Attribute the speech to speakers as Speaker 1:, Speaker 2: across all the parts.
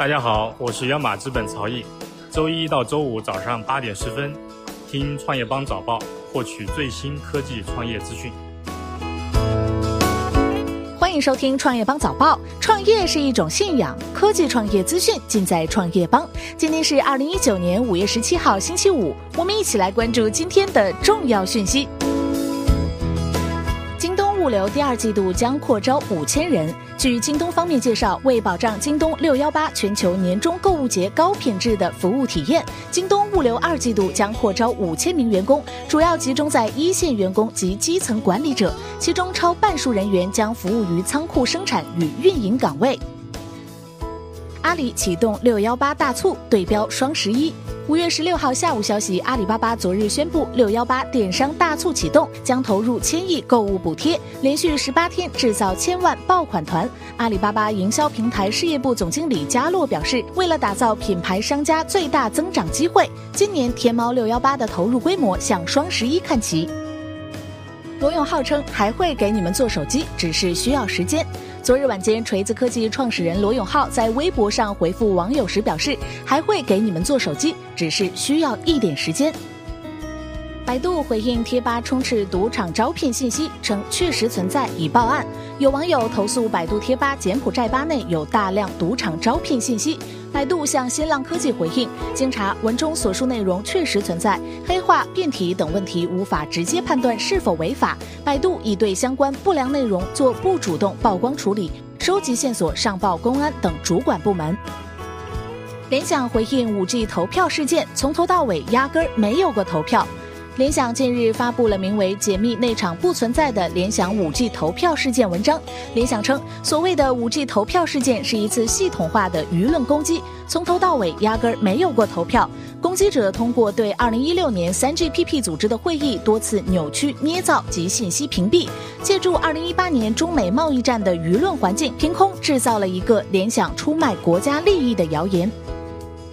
Speaker 1: 大家好，我是央马资本曹毅。周一到周五早上八点十分，听创业邦早报，获取最新科技创业资讯。
Speaker 2: 欢迎收听创业邦早报。创业是一种信仰，科技创业资讯尽在创业邦。今天是二零一九年五月十七号，星期五，我们一起来关注今天的重要讯息。物流第二季度将扩招五千人。据京东方面介绍，为保障京东六幺八全球年终购物节高品质的服务体验，京东物流二季度将扩招五千名员工，主要集中在一线员工及基层管理者，其中超半数人员将服务于仓库生产与运营岗位。阿里启动六幺八大促，对标双十一。五月十六号下午消息，阿里巴巴昨日宣布，六幺八电商大促启动，将投入千亿购物补贴，连续十八天制造千万爆款团。阿里巴巴营销平台事业部总经理加洛表示，为了打造品牌商家最大增长机会，今年天猫六幺八的投入规模向双十一看齐。罗永浩称还会给你们做手机，只是需要时间。昨日晚间，锤子科技创始人罗永浩在微博上回复网友时表示，还会给你们做手机，只是需要一点时间。百度回应贴吧充斥赌场招聘信息，称确实存在，已报案。有网友投诉百度贴吧柬埔寨吧内有大量赌场招聘信息，百度向新浪科技回应，经查，文中所述内容确实存在，黑化、变体等问题无法直接判断是否违法。百度已对相关不良内容做不主动曝光处理，收集线索上报公安等主管部门。联想回应五 G 投票事件，从头到尾压根儿没有过投票。联想近日发布了名为《解密那场不存在的联想 5G 投票事件》文章。联想称，所谓的 5G 投票事件是一次系统化的舆论攻击，从头到尾压根儿没有过投票。攻击者通过对2016年 3GPP 组织的会议多次扭曲、捏造及信息屏蔽，借助2018年中美贸易战的舆论环境，凭空制造了一个联想出卖国家利益的谣言。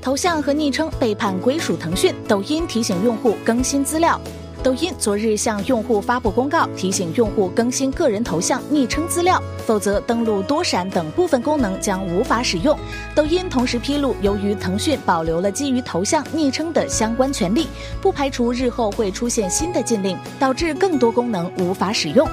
Speaker 2: 头像和昵称被判归属腾讯，抖音提醒用户更新资料。抖音昨日向用户发布公告，提醒用户更新个人头像、昵称资料，否则登录多闪等部分功能将无法使用。抖音同时披露，由于腾讯保留了基于头像、昵称的相关权利，不排除日后会出现新的禁令，导致更多功能无法使用。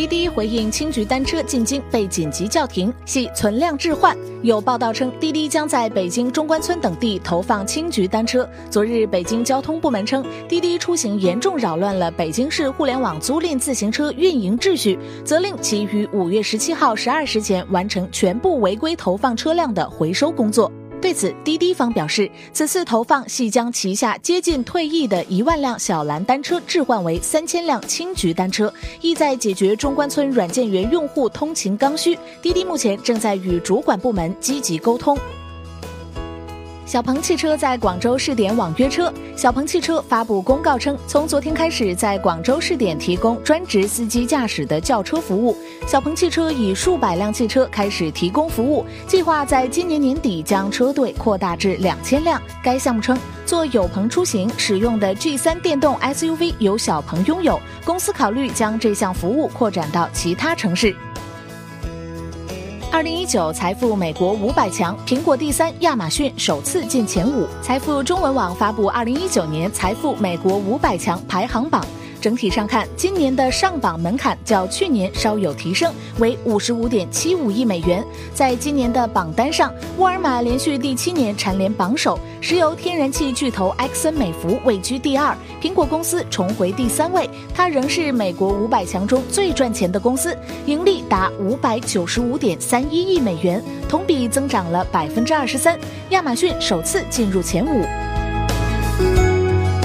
Speaker 2: 滴滴回应青桔单车进京被紧急叫停，系存量置换。有报道称，滴滴将在北京中关村等地投放青桔单车。昨日，北京交通部门称，滴滴出行严重扰乱了北京市互联网租赁自行车运营秩序，责令其于五月十七号十二时前完成全部违规投放车辆的回收工作。对此，滴滴方表示，此次投放系将旗下接近退役的一万辆小蓝单车置换为三千辆青桔单车，意在解决中关村软件园用户通勤刚需。滴滴目前正在与主管部门积极沟通。小鹏汽车在广州试点网约车。小鹏汽车发布公告称，从昨天开始，在广州试点提供专职司机驾驶的轿车服务。小鹏汽车以数百辆汽车开始提供服务，计划在今年年底将车队扩大至两千辆。该项目称，做有朋出行使用的 G3 电动 SUV 由小鹏拥有，公司考虑将这项服务扩展到其他城市。二零一九财富美国五百强，苹果第三，亚马逊首次进前五。财富中文网发布二零一九年财富美国五百强排行榜。整体上看，今年的上榜门槛较去年稍有提升，为五十五点七五亿美元。在今年的榜单上，沃尔玛连续第七年蝉联榜首，石油天然气巨头埃克森美孚位居第二，苹果公司重回第三位。它仍是美国五百强中最赚钱的公司，盈利达五百九十五点三一亿美元，同比增长了百分之二十三。亚马逊首次进入前五。